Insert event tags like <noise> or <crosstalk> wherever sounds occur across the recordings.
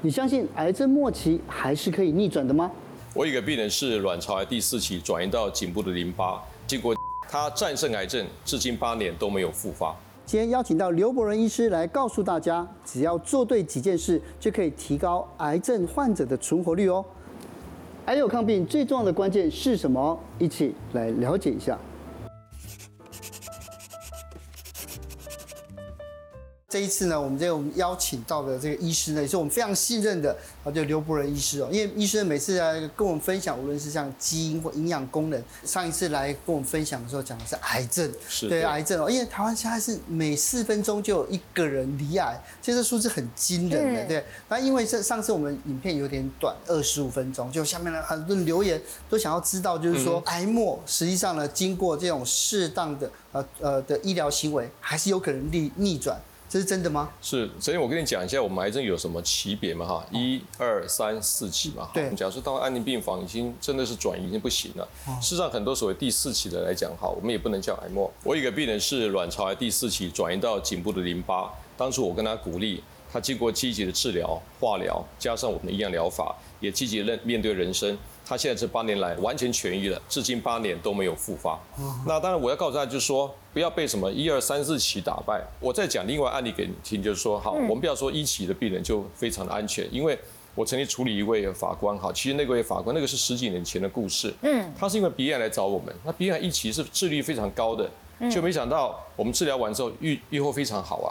你相信癌症末期还是可以逆转的吗？我有一个病人是卵巢癌第四期，转移到颈部的淋巴，经过他战胜癌症，至今八年都没有复发。今天邀请到刘伯仁医师来告诉大家，只要做对几件事，就可以提高癌症患者的存活率哦。癌友抗病最重要的关键是什么？一起来了解一下。这一次呢，我们这个我们邀请到的这个医师呢，也是我们非常信任的啊，就刘伯仁医师哦。因为医生每次来跟我们分享，无论是像基因或营养功能，上一次来跟我们分享的时候，讲的是癌症，是对癌症哦。因为台湾现在是每四分钟就有一个人罹癌，其实这数字很惊人的，对。那因为这上次我们影片有点短，二十五分钟，就下面呢很多留言都想要知道，就是说癌末实际上呢，经过这种适当的呃呃的医疗行为，还是有可能逆逆转。这是真的吗？是，所以我跟你讲一下，我们癌症有什么级别嘛？哈，一、二、三、四期嘛。对。假设到安宁病房已经真的是转移已经不行了。事实上，很多所谓第四期的来讲，哈，我们也不能叫癌末。我有一个病人是卵巢癌第四期，转移到颈部的淋巴。当初我跟他鼓励，他经过积极的治疗、化疗，加上我们的营养疗法，也积极的面对人生。他现在这八年来完全痊愈了，至今八年都没有复发。那当然，我要告诉大家，就是说不要被什么一二三四期打败。我再讲另外案例给你听，就是说，好，我们不要说一期的病人就非常的安全，因为我曾经处理一位法官，哈，其实那位法官那个是十几年前的故事。嗯，他是因为鼻癌来找我们，那鼻癌一期是治愈非常高的，就没想到我们治疗完之后愈愈后非常好啊，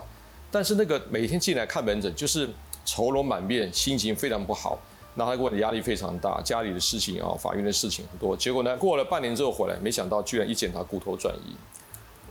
但是那个每天进来看门诊就是愁容满面，心情非常不好。那他给我的压力非常大，家里的事情啊，法院的事情很多。结果呢，过了半年之后回来，没想到居然一检查骨头转移，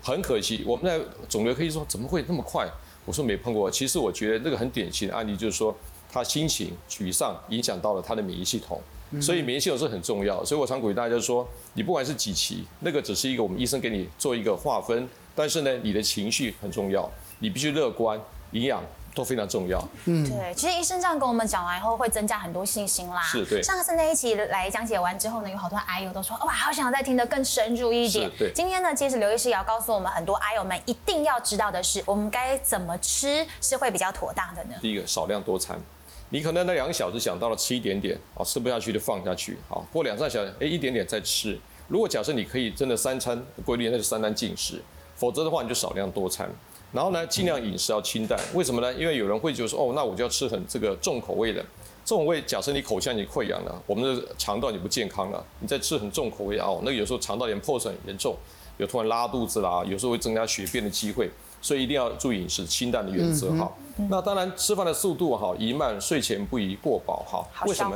很可惜。我们在肿瘤科医说怎么会那么快？我说没碰过。其实我觉得这个很典型的案例，就是说他心情沮丧，影响到了他的免疫系统。所以免疫系统是很重要。所以我常鼓励大家说，你不管是几期，那个只是一个我们医生给你做一个划分，但是呢，你的情绪很重要，你必须乐观，营养。都非常重要。嗯，对，其实医生这样跟我们讲完以后，会增加很多信心啦。是对。上次那一期来讲解完之后呢，有好多癌友都说，哇，好想再听得更深入一点。对。今天呢，其实刘医师也要告诉我们很多癌友们一定要知道的是，我们该怎么吃是会比较妥当的呢？第一个，少量多餐。你可能那两个小时想到了吃一点点，啊，吃不下去就放下去，好，过两三小时，哎，一点点再吃。如果假设你可以真的三餐规律，那就三餐进食；否则的话，你就少量多餐。然后呢，尽量饮食要清淡。为什么呢？因为有人会就说，哦，那我就要吃很这个重口味的。重口味，假设你口腔已经溃疡了，我们的肠道你不健康了，你再吃很重口味哦，那个有时候肠道炎破损很严重，有突然拉肚子啦，有时候会增加血便的机会，所以一定要注意饮食清淡的原则哈。那当然，吃饭的速度哈宜慢，睡前不宜过饱哈。为什么？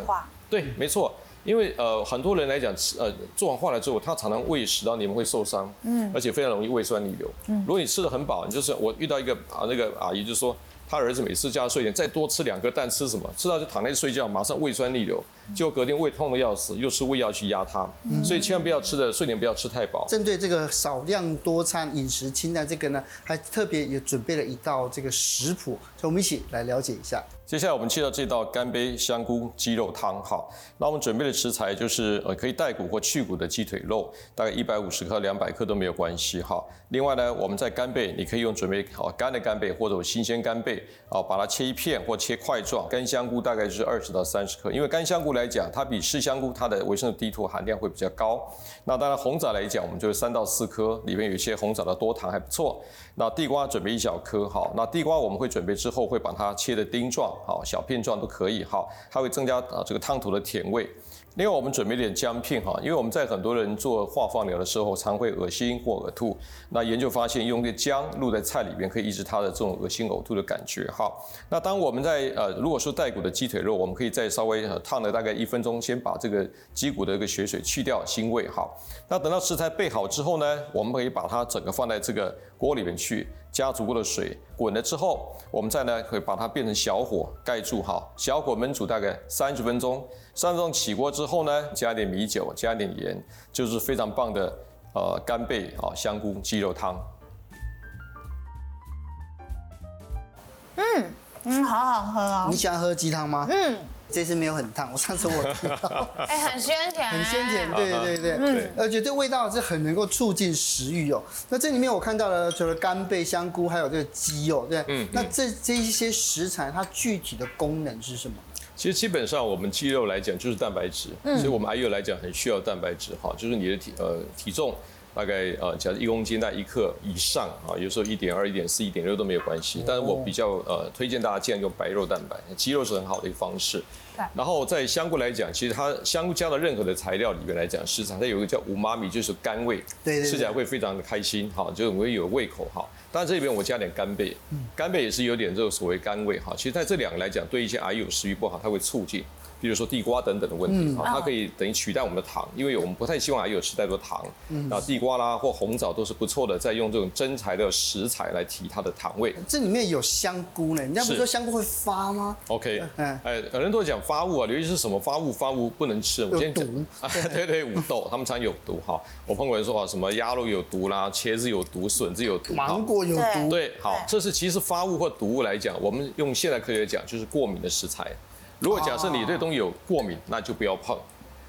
对，没错。因为呃，很多人来讲，吃呃做完化疗之后，他常常胃食道黏膜会受伤，嗯，而且非常容易胃酸逆流。嗯，如果你吃的很饱，你就是我遇到一个啊那个阿姨就说。她儿子每次叫他睡前再多吃两个蛋，吃什么？吃到就躺在睡觉，马上胃酸逆流，结果隔天胃痛的要死，又吃胃药去压他。所以千万不要吃的睡前不要吃太饱。针对这个少量多餐、饮食清淡这个呢，还特别也准备了一道这个食谱，所以我们一起来了解一下。接下来我们介绍这道干杯香菇鸡肉汤，哈，那我们准备的食材就是呃可以带骨或去骨的鸡腿肉，大概一百五十克、两百克都没有关系哈。另外呢，我们在干贝，你可以用准备好干的干贝或者新鲜干贝，啊，把它切一片或切块状。干香菇大概就是二十到三十克，因为干香菇来来讲，它比湿香菇它的维生素 D2 含量会比较高。那当然红枣来讲，我们就是三到四颗，里面有一些红枣的多糖还不错。那地瓜准备一小颗，哈，那地瓜我们会准备之后会把它切的丁状，好，小片状都可以，哈，它会增加啊这个汤头的甜味。另外，我们准备点姜片哈，因为我们在很多人做化放疗的时候，常会恶心或呕吐。那研究发现，用这个姜露在菜里面，可以抑制它的这种恶心呕吐的感觉哈。那当我们在呃，如果说带骨的鸡腿肉，我们可以再稍微烫了大概一分钟，先把这个鸡骨的一个血水去掉腥味哈。那等到食材备好之后呢，我们可以把它整个放在这个锅里面去。加足够的水，滚了之后，我们再呢可以把它变成小火盖住哈，小火焖煮大概三十分钟。三十分钟起锅之后呢，加点米酒，加点盐，就是非常棒的呃干贝啊香菇鸡肉汤。嗯嗯，好好喝啊！你喜欢喝鸡汤吗？嗯。这次没有很烫，我上次我知道，哎，很鲜甜，很鲜甜，对对对，嗯，而且这味道是很能够促进食欲哦。那这里面我看到了，除了干贝、香菇，还有这个鸡肉，对，嗯，那这这一些食材它具体的功能是什么？其实基本上我们肌肉来讲就是蛋白质，嗯、所以我们 IU 来讲很需要蛋白质哈，就是你的体呃体重大概呃假如一公斤在一克以上啊，有时候一点二、一点四、一点六都没有关系，但是我比较呃推荐大家尽量用白肉蛋白，鸡肉是很好的一个方式。然后在香菇来讲，其实它香菇加了任何的材料里面来讲，食材它有一个叫五妈米，就是甘味，对，吃起来会非常的开心哈，就是会有胃口哈。但这里边我加点干贝，干贝也是有点这个所谓甘味哈。其实在这两个来讲，对一些癌友食欲不好，它会促进。比如说地瓜等等的问题，哈，它可以等于取代我们的糖，因为我们不太希望还有吃太多糖。那地瓜啦或红枣都是不错的，在用这种真材的食材来提它的糖味。这里面有香菇呢，人家不是说香菇会发吗？OK，哎，很多人都讲发物啊，尤其是什么发物？发物不能吃。我先讲，对 <laughs> 对，五豆，他们常有毒哈。我朋友人说啊，什么鸭肉有毒啦，茄子有毒，笋子有毒，芒果有毒。对，好，这是其实发物或毒物来讲，我们用现代科学讲，就是过敏的食材。如果假设你对东西有过敏，那就不要碰。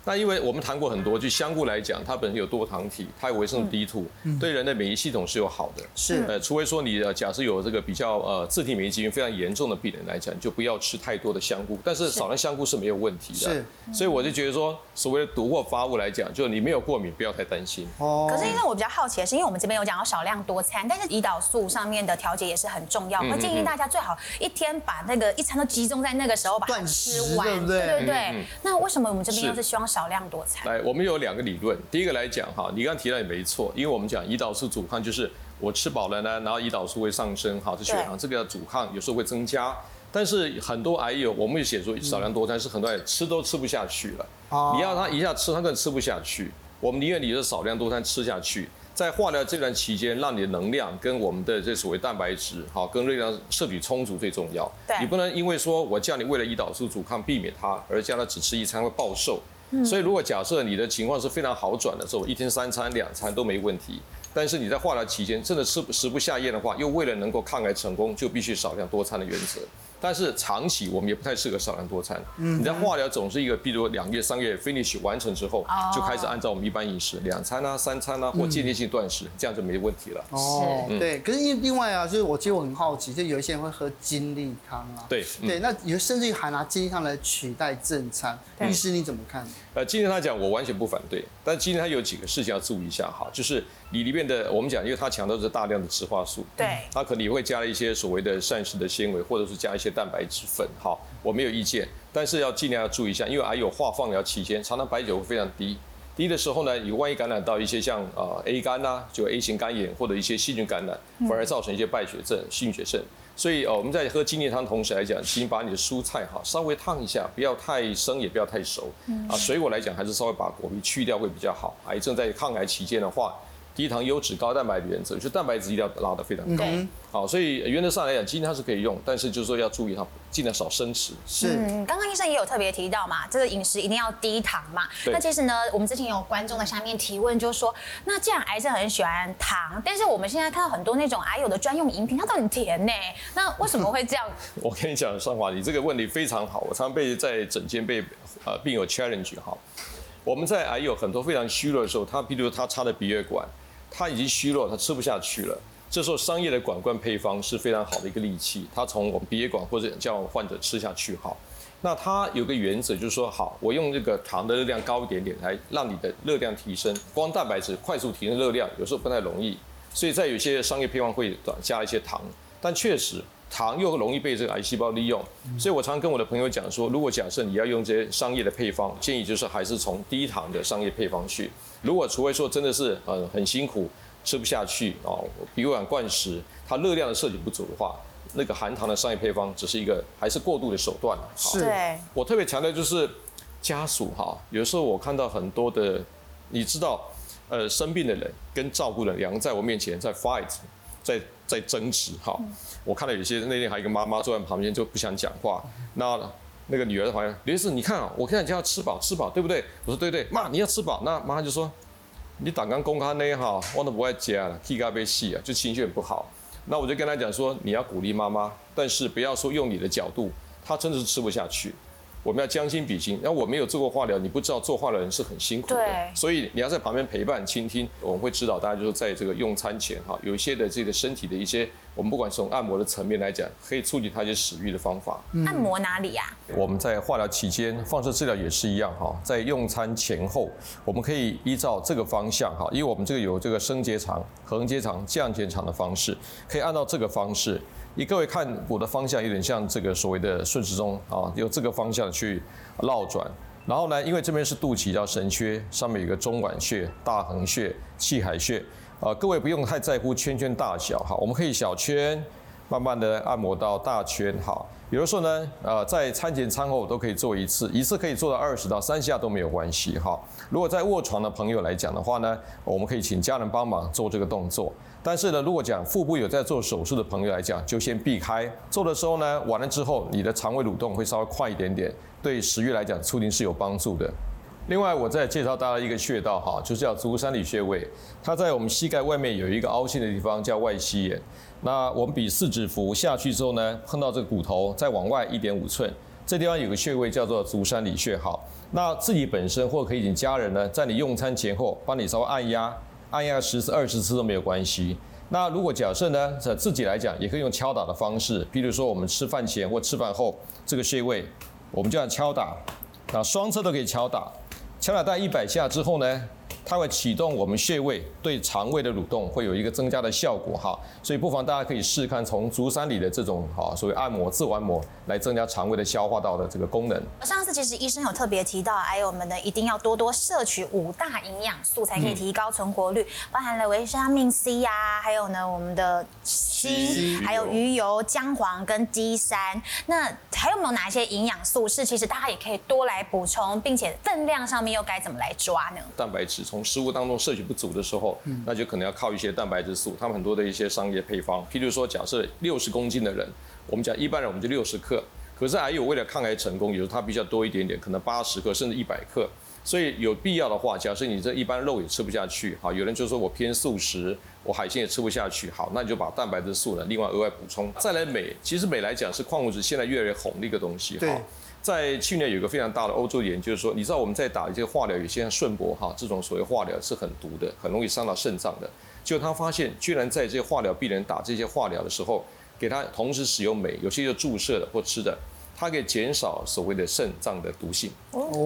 那因为我们谈过很多，就香菇来讲，它本身有多糖体，它有维生素 D2，对人的免疫系统是有好的。是，呃，除非说你呃假设有这个比较呃自体免疫疾病非常严重的病人来讲，就不要吃太多的香菇。但是少量香菇是没有问题的。是，所以我就觉得说，所谓的毒或发物来讲，就你没有过敏，不要太担心。哦。可是因为我比较好奇的是，因为我们这边有讲到少量多餐，但是胰岛素上面的调节也是很重要。我建议大家最好一天把那个一餐都集中在那个时候把它吃完，对对对对。那为什么我们这边又是希望少量多餐？来我们有两个理论。第一个来讲哈，你刚刚提到也没错，因为我们讲胰岛素阻抗就是我吃饱了呢，然后胰岛素会上升，哈，这血糖这个要阻抗，有时候会增加。但是很多癌友，我们也写出少量多餐，是很多人吃都吃不下去了。哦你要他一下吃，他根本吃不下去。我们宁愿你的少量多餐吃下去，在化疗这段期间，让你的能量跟我们的这所谓蛋白质，好，跟热量摄取充足最重要。你不能因为说我叫你为了胰岛素阻抗避免它，而叫他只吃一餐会暴瘦。所以，如果假设你的情况是非常好转的时候，一天三餐、两餐都没问题。但是你在化疗期间真的吃食不下咽的话，又为了能够抗癌成功，就必须少量多餐的原则。但是长期我们也不太适合少量多餐。嗯，你在化疗总是一个，比如两月、三月 finish 完成之后，就开始按照我们一般饮食，两餐啊、三餐啊或间歇性断食，这样就没问题了。哦，对。可是因为另外啊，就是我其实我很好奇，就有一些人会喝精力汤啊。对对，那有甚至于还拿精力汤来取代正餐，医师你怎么看？呃，精力汤讲我完全不反对，但今天它有几个事情要注意一下哈，就是。你里面的我们讲，因为它强调是大量的植化素，对，它可能也会加了一些所谓的膳食的纤维，或者是加一些蛋白质粉，好，我没有意见，但是要尽量要注意一下，因为还有化放疗期间，常常白酒会非常低，低的时候呢，你万一感染到一些像呃 A 肝呐，就 A 型肝炎或者一些细菌感染，反而造成一些败血症、细菌血症。所以哦，我们在喝精力汤同时来讲，请把你的蔬菜哈稍微烫一下，不要太生，也不要太熟，啊，水果来讲还是稍微把果皮去掉会比较好。癌症在抗癌期间的话。低糖、优质、高蛋白的原则，就蛋白质一定要拉得非常高。嗯、好，所以原则上来讲，今天它是可以用，但是就是说要注意它，尽量少生吃。是，嗯，刚刚医生也有特别提到嘛，这个饮食一定要低糖嘛。那其实呢，我们之前有观众在下面提问，就是说，那既然癌症很喜欢糖，但是我们现在看到很多那种癌友的专用饮品，它都很甜呢，那为什么会这样？<laughs> 我跟你讲，尚华，你这个问题非常好，我常常被在诊间被呃病友 challenge 哈。我们在癌友很多非常虚弱的时候，他比如他插的鼻胃管。他已经虚弱，他吃不下去了。这时候商业的管灌配方是非常好的一个利器，他从我们鼻咽管或者叫患者吃下去好。那他有个原则就是说，好，我用这个糖的热量高一点点来让你的热量提升，光蛋白质快速提升热量有时候不太容易，所以在有些商业配方会加一些糖，但确实糖又容易被这个癌细胞利用，所以我常跟我的朋友讲说，如果假设你要用这些商业的配方，建议就是还是从低糖的商业配方去。如果除非说真的是呃很辛苦吃不下去哦，鼻胃管灌食，它热量的摄取不足的话，那个含糖的商业配方只是一个还是过度的手段。是，我特别强调就是家属哈，有时候我看到很多的，你知道，呃生病的人跟照顾的人两个在我面前在 fight，在在争执哈。我看到有些那天还有一个妈妈坐在旁边就不想讲话，那。那个女儿的朋友，刘医师，你看啊，我看你就要吃饱吃饱，对不对？我说对对，妈你要吃饱。那妈就说，你胆刚公开那哈，我都不爱接了，气咖啡细啊，就情绪很不好。那我就跟他讲说，你要鼓励妈妈，但是不要说用你的角度，她真的是吃不下去。我们要将心比心。然后我没有做过化疗，你不知道做化疗的人是很辛苦的。对。所以你要在旁边陪伴、倾听。我们会指导大家，就是在这个用餐前哈，有一些的这个身体的一些，我们不管从按摩的层面来讲，可以促进他一些食欲的方法。按摩哪里呀？我们在化疗期间，放射治疗也是一样哈，在用餐前后，我们可以依照这个方向哈，因为我们这个有这个升结肠、横结肠、降结肠的方式，可以按照这个方式。以各位看我的方向有点像这个所谓的顺时钟啊，有这个方向去绕转。然后呢，因为这边是肚脐叫神阙，上面有个中脘穴、大横穴、气海穴。啊，各位不用太在乎圈圈大小哈，我们可以小圈慢慢的按摩到大圈哈。有的时候呢，呃，在餐前餐后都可以做一次，一次可以做到二十到三下都没有关系哈。如果在卧床的朋友来讲的话呢，我们可以请家人帮忙做这个动作。但是呢，如果讲腹部有在做手术的朋友来讲，就先避开。做的时候呢，完了之后，你的肠胃蠕动会稍微快一点点，对食欲来讲促进是有帮助的。另外，我再介绍大家一个穴道哈，就是叫足三里穴位。它在我们膝盖外面有一个凹陷的地方叫外膝眼。那我们比四指符下去之后呢，碰到这个骨头，再往外一点五寸，这地方有个穴位叫做足三里穴。好，那自己本身或可以请家人呢，在你用餐前后帮你稍微按压。按压十次、二十次都没有关系。那如果假设呢，在自己来讲，也可以用敲打的方式，比如说我们吃饭前或吃饭后，这个穴位，我们就要敲打，那双侧都可以敲打，敲打大概一百下之后呢，它会启动我们穴位对肠胃的蠕动，会有一个增加的效果哈，所以不妨大家可以试看从足三里的这种哈所谓按摩自我按摩来增加肠胃的消化道的这个功能。上次其实医生有特别提到，哎，我们呢一定要多多摄取五大营养素，才可以提高存活率，嗯、包含了维生命 C 呀、啊，还有呢我们的锌，还有鱼油、姜黄跟肌三。那还有没有哪一些营养素是其实大家也可以多来补充，并且分量上面又该怎么来抓呢？蛋白质。从食物当中摄取不足的时候，那就可能要靠一些蛋白质素。他们很多的一些商业配方，譬如说，假设六十公斤的人，我们讲一般人我们就六十克，可是还有为了抗癌成功，有时候它比较多一点点，可能八十克甚至一百克。所以有必要的话，假设你这一般肉也吃不下去，好，有人就说我偏素食，我海鲜也吃不下去，好，那你就把蛋白质素呢另外额外补充。再来镁，其实镁来讲是矿物质现在越来越红的一个东西，哈。在去年有一个非常大的欧洲研究说，你知道我们在打一些化疗，有些像顺铂哈这种所谓化疗是很毒的，很容易伤到肾脏的。就他发现，居然在这些化疗病人打这些化疗的时候，给他同时使用镁，有些就注射的或吃的，它可以减少所谓的肾脏的毒性，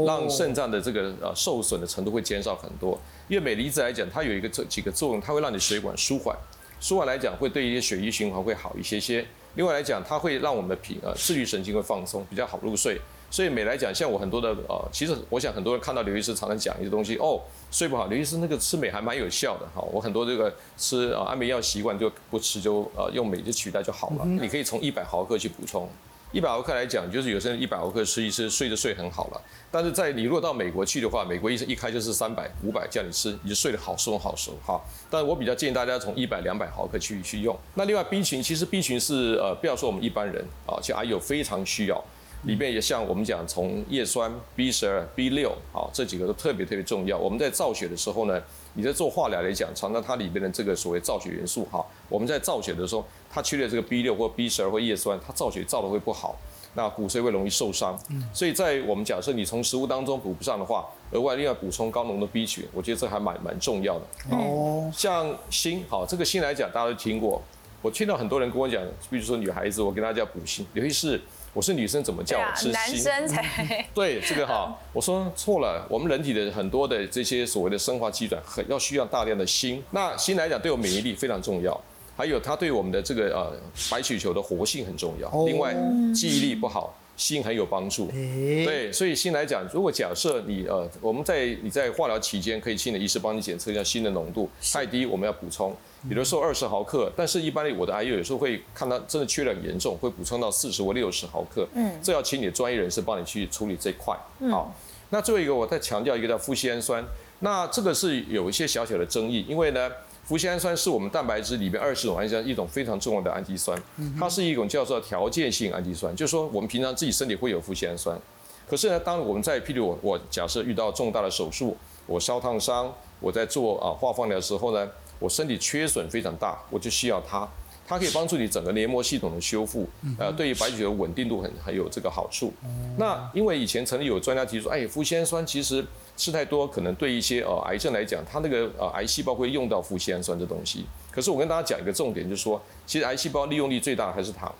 让肾脏的这个呃受损的程度会减少很多。因为镁离子来讲，它有一个这几个作用，它会让你血管舒缓，舒缓来讲会对一些血液循环会好一些些。另外来讲，它会让我们的脾呃自律神经会放松，比较好入睡。所以镁来讲，像我很多的呃，其实我想很多人看到刘医师常常讲一些东西哦，睡不好，刘医师那个吃镁还蛮有效的哈。我很多这个吃啊安眠药习惯就不吃，就呃用镁就取代就好了。你可以从一百毫克去补充，一百毫克来讲，就是有些人一百毫克吃一吃，睡就睡很好了。但是在你如果到美国去的话，美国医生一开就是三百、五百叫你吃，你就睡得好松好熟哈。但是我比较建议大家从一百、两百毫克去去用。那另外 B 群，其实 B 群是呃，不要说我们一般人啊，其实还有非常需要。里面也像我们讲，从叶酸、B 十二、B 六，好，这几个都特别特别重要。我们在造血的时候呢，你在做化疗来讲，常常它里面的这个所谓造血元素，哈，我们在造血的时候，它缺了这个 B 六或 B 十二或叶酸，它造血造的会不好，那骨髓会容易受伤。所以在我们假设你从食物当中补不上的话，额外另外补充高浓的 B 群，我觉得这还蛮蛮重要的。哦，像锌，好，这个锌来讲，大家都听过。我听到很多人跟我讲，比如说女孩子，我跟她叫补锌，尤其是。我是女生，怎么叫我吃锌？男生才对这个哈，我说错了。我们人体的很多的这些所谓的生化机转，很要需要大量的锌。那锌来讲，对我免疫力非常重要，还有它对我们的这个呃白血球的活性很重要。另外，记忆力不好。锌很有帮助，对，所以锌来讲，如果假设你呃，我们在你在化疗期间，可以请你的医师帮你检测一下锌的浓度，太低我们要补充，有的时候二十毫克，但是一般我的 IU 有时候会看到真的缺氧严重，会补充到四十或六十毫克，嗯，这要请你的专业人士帮你去处理这一块，好，那最后一个我再强调一个叫富硒氨酸，那这个是有一些小小的争议，因为呢。麸酰氨酸是我们蛋白质里面二十种氨基酸一种非常重要的氨基酸，它是一种叫做条件性氨基酸，就是说我们平常自己身体会有麸酰氨酸，可是呢，当我们在譬如我我假设遇到重大的手术，我烧烫伤，我在做啊化放疗的时候呢，我身体缺损非常大，我就需要它。它可以帮助你整个黏膜系统的修复，呃，对于白酒的稳定度很很有这个好处。那因为以前曾经有专家提出，哎，麸酰氨酸其实吃太多可能对一些呃癌症来讲，它那个呃癌细胞会用到麸酰氨酸这东西。可是我跟大家讲一个重点，就是说，其实癌细胞利用率最大还是糖，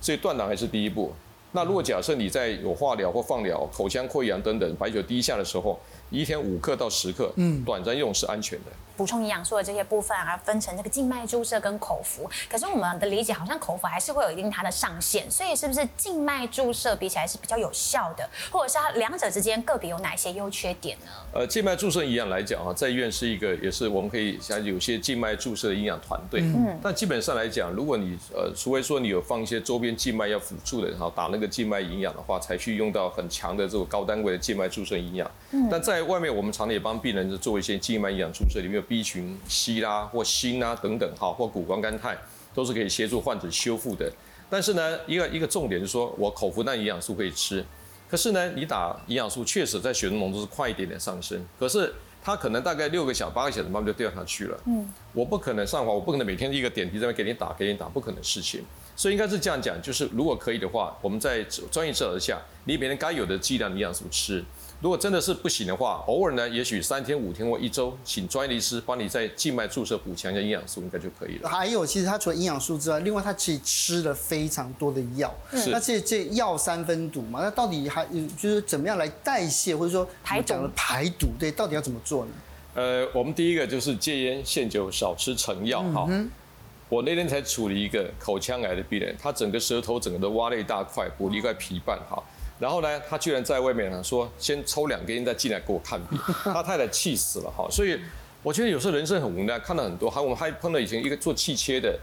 所以断糖还是第一步。那如果假设你在有化疗或放疗、口腔溃疡等等，白酒低下的时候，一天五克到十克，嗯，短暂用是安全的。补充营养素的这些部分，啊分成这个静脉注射跟口服。可是我们的理解好像口服还是会有一定它的上限，所以是不是静脉注射比起来是比较有效的，或者是它两者之间个别有哪些优缺点呢？呃，静脉注射营养来讲啊，在医院是一个，也是我们可以像有些静脉注射的营养团队。嗯。但基本上来讲，如果你呃，除非说你有放一些周边静脉要辅助的，然后打那个静脉营养的话，才去用到很强的这种高单位的静脉注射营养。嗯。但在外面，我们常常也帮病人做一些静脉营养注射，里面有 B 群。硒啦或锌啦等等哈，或谷胱甘肽都是可以协助患者修复的。但是呢，一个一个重点就是说，我口服那营养素可以吃，可是呢，你打营养素确实在血中浓度是快一点点上升，可是它可能大概六个小、八个小时慢慢就掉下去了。嗯，我不可能上环，我不可能每天一个点滴在那给你打给你打，不可能事情。所以应该是这样讲，就是如果可以的话，我们在专业治疗下，你每天该有的剂量营养素吃。如果真的是不行的话，偶尔呢，也许三天、五天或一周，请专业医师帮你在静脉注射补强一下营养素，应该就可以了。还有，其实它除了营养素之外，另外它其实吃了非常多的药。是。那这这药三分毒嘛，那到底还就是怎么样来代谢，或者说排讲的排毒？对，到底要怎么做呢？呃，我们第一个就是戒烟限酒，少吃成药。哈、嗯，我那天才处理一个口腔癌的病人，他整个舌头整个都挖了一大块，补了一块皮瓣。哈。然后呢，他居然在外面呢说，先抽两根烟再进来给我看病，<laughs> 他太太气死了哈。所以我觉得有时候人生很无奈，看到很多，还我们还碰到以前一个做气切的，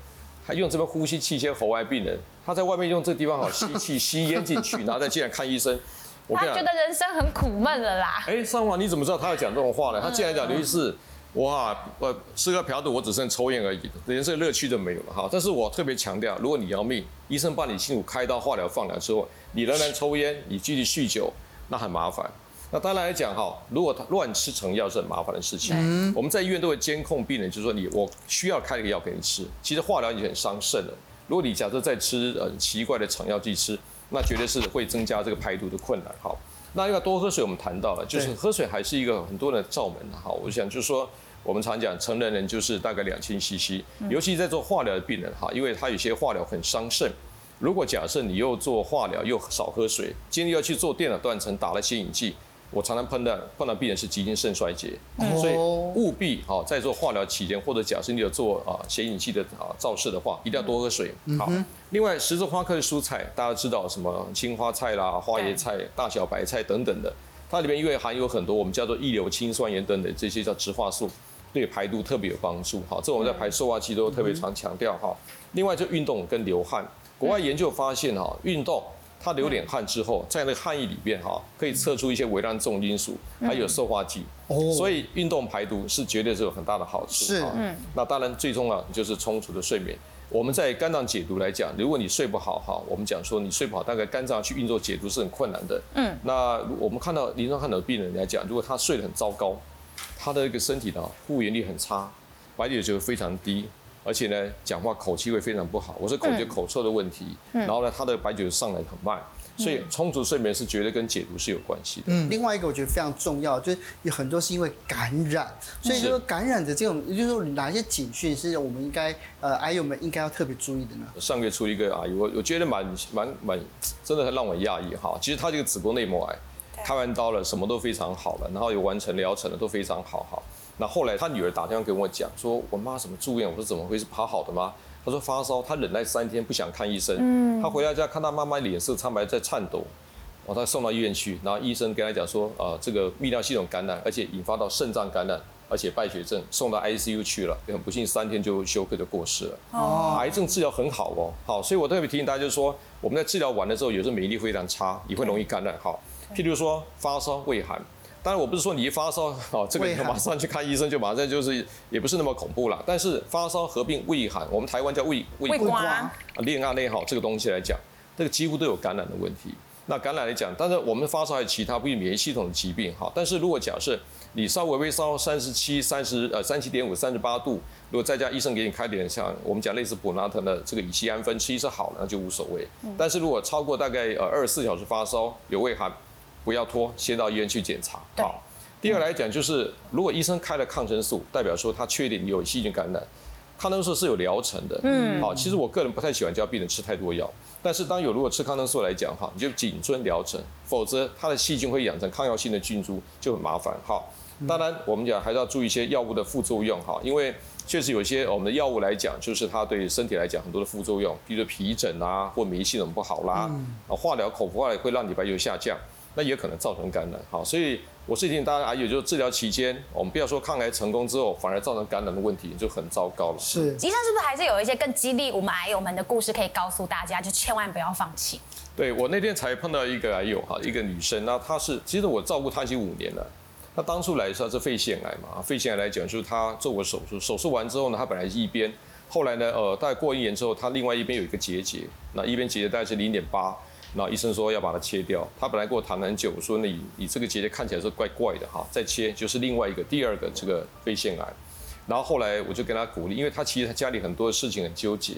还用这边呼吸气切喉癌病人，他在外面用这个地方好吸气吸烟进去，然后再进来看医生。我他觉得人生很苦闷了啦。哎，上华你怎么知道他要讲这种话呢？他进来讲的意思。哇，呃，吃喝嫖赌，我只剩抽烟而已，人生乐趣都没有了哈。但是我特别强调，如果你要命，医生帮你辛苦开刀、化疗、放疗之后，你仍然抽烟，你继续酗酒，那很麻烦。那当然来讲哈，如果他乱吃成药是很麻烦的事情。嗯。我们在医院都会监控病人，就是说你我需要开一个药给你吃。其实化疗已经很伤肾了，如果你假设再吃呃奇怪的成药去吃，那绝对是会增加这个排毒的困难。好。那要多喝水，我们谈到了，就是喝水还是一个很多人的罩门。好，我想就是说，我们常讲成年人就是大概两千 CC，尤其在做化疗的病人哈，因为他有些化疗很伤肾。如果假设你又做化疗又少喝水，今天要去做电脑断层打了显影剂。我常常碰到碰到病人是急性肾衰竭，所以务必好在做化疗期间，或者假设你有做啊显影剂的啊照射的话，一定要多喝水。好，另外十字花科的蔬菜，大家知道什么青花菜啦、花椰菜、大小白菜等等的，它里面因为含有很多我们叫做异硫氰酸盐等等这些叫植化素，对排毒特别有帮助。好，这我们在排塑化期都特别常强调哈。另外就运动跟流汗，国外研究发现哈，运动。它流点汗之后，在那个汗液里边哈，可以测出一些微量重金属，还有塑化剂。哦，所以运动排毒是绝对是有很大的好处。是，嗯。那当然最重要就是充足的睡眠。我们在肝脏解毒来讲，如果你睡不好哈，我们讲说你睡不好，大概肝脏去运作解毒是很困难的。嗯。那我们看到临床看到的病人来讲，如果他睡得很糟糕，他的一个身体呢复原力很差，白酒就会非常低。而且呢，讲话口气会非常不好。我是口觉口臭的问题，嗯、然后呢，他的白酒上来很慢，嗯、所以充足睡眠是绝对跟解毒是有关系的。嗯，另外一个我觉得非常重要，就是有很多是因为感染，所以说感染的这种，也就是说哪些警讯是我们应该呃癌友们应该要特别注意的呢？上个月出一个阿姨，我我觉得蛮蛮蛮，真的很让我讶异哈。其实他这个子宫内膜癌，开完刀了，什么都非常好了，然后有完成疗程的都非常好哈。那后来他女儿打电话给我讲，说我妈怎么住院？我说怎么回事？爬好的吗？他说发烧，他忍耐三天不想看医生。嗯，他回到家看她妈妈脸色苍白在颤抖，然后他送到医院去，然后医生跟他讲说，啊、呃，这个泌尿系统感染，而且引发到肾脏感染，而且败血症，送到 ICU 去了，很不幸三天就休克就过世了。哦，癌症治疗很好哦，好，所以我特别提醒大家，就是说我们在治疗完了之后，有时候免疫力非常差，也会容易感染。好，譬如说发烧、畏寒。当然，我不是说你一发烧，<laughs> 哦，这个你马上去看医生就马上就是，<laughs> 也不是那么恐怖了。但是发烧合并胃寒，我们台湾叫胃胃瓜，啊，恋爱内好这个东西来讲，这个几乎都有感染的问题。那感染来讲，但是我们发烧还有其他不免疫系统的疾病哈。但是如果假设你稍微微烧三十七、三十呃三七点五、三十八度，如果再加医生给你开点像我们讲类似普拿疼的这个乙酰胺酚，吃一次好了那就无所谓。但是如果超过大概呃二十四小时发烧有胃寒，不要拖，先到医院去检查。好。第二来讲就是，如果医生开了抗生素，代表说他确定有细菌感染，抗生素是有疗程的。嗯。好，其实我个人不太喜欢叫病人吃太多药。但是当有如果吃抗生素来讲哈，你就谨遵疗程，否则它的细菌会养成抗药性的菌株，就很麻烦哈。当然我们讲还是要注意一些药物的副作用哈，因为确实有些我们的药物来讲，就是它对身体来讲很多的副作用，比如说皮疹啊，或免疫系统不好啦，啊化疗口服化疗会让你白球下降，那也可能造成感染好。所以我是提醒大家，癌友就是治疗期间，我们不要说抗癌成功之后反而造成感染的问题，就很糟糕了。是，医生是不是还是有一些更激励我们癌友们的故事可以告诉大家，就千万不要放弃。对，我那天才碰到一个癌友哈，一个女生，那她是其实我照顾她已经五年了。她当初来说是肺腺癌嘛，肺腺癌来讲就是她做过手术，手术完之后呢，她本来是一边，后来呢，呃，大概过一年之后，她另外一边有一个结节，那一边结节大概是零点八。那医生说要把它切掉，他本来跟我谈了很久，我说你你这个结节看起来是怪怪的哈，再切就是另外一个第二个这个肺腺癌。然后后来我就跟他鼓励，因为他其实他家里很多的事情很纠结，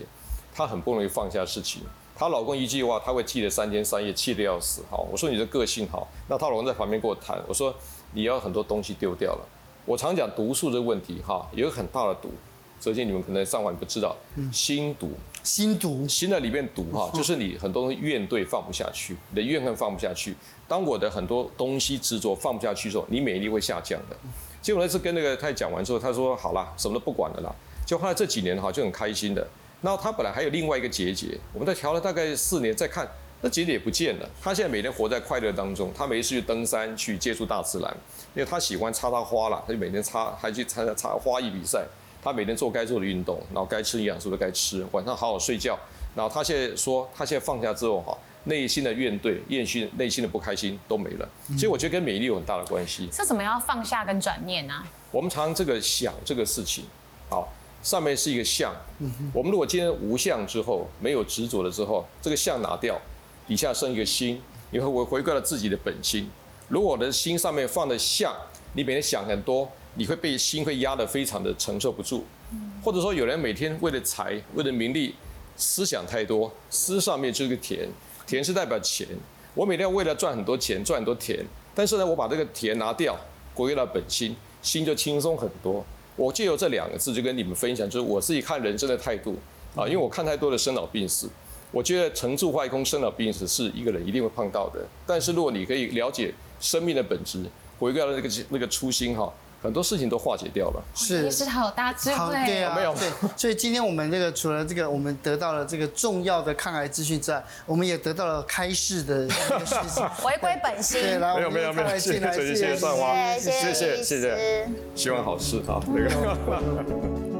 他很不容易放下事情。她老公一句话，他会记得三天三夜，气得要死。好，我说你的个性好。那她老公在旁边跟我谈，我说你要很多东西丢掉了。我常讲毒素这个问题哈，有个很大的毒，首先你们可能上网不知道，心毒。心毒，心的里面毒哈，就是你很多怨怼放不下去，你的怨恨放不下去。当我的很多东西执着放不下去的时候，你免疫力会下降的。结果那次跟那个太太讲完之后，他说好啦，什么都不管了啦。就后来这几年哈就很开心的。然后他本来还有另外一个结节，我们在调了大概四年再看，那结节也不见了。他现在每天活在快乐当中，他没事去登山去接触大自然，因为他喜欢插插花啦，他就每天插，还去参加插花艺比赛。他每天做该做的运动，然后该吃营养素的该吃，晚上好好睡觉。然后他现在说，他现在放下之后哈，内心的怨怼、厌心、内心的不开心都没了。所以我觉得跟免疫力有很大的关系。这怎么要放下跟转念呢？我们常这个想这个事情，好，上面是一个相。我们如果今天无相之后，没有执着了之后，这个相拿掉，底下生一个心，你会回回归到自己的本心。如果我的心上面放的相，你每天想很多。你会被心会压得非常的承受不住，或者说有人每天为了财、为了名利，思想太多，思上面就是个田，田是代表钱。我每天为了赚很多钱，赚很多田，但是呢，我把这个田拿掉，归到本心，心就轻松很多。我借由这两个字就跟你们分享，就是我自己看人生的态度啊，因为我看太多的生老病死，我觉得成住坏空、生老病死是一个人一定会碰到的。但是如果你可以了解生命的本质，回归到那个那个初心哈。很多事情都化解掉了。是，是好大智慧。对啊，对，所以今天我们这个除了这个，我们得到了这个重要的抗癌资讯之外，我们也得到了开市的事情，<laughs> 回归本心。对，来，没有没有没有，谢谢谢谢谢谢谢谢谢谢，希望好事好，那个。<laughs>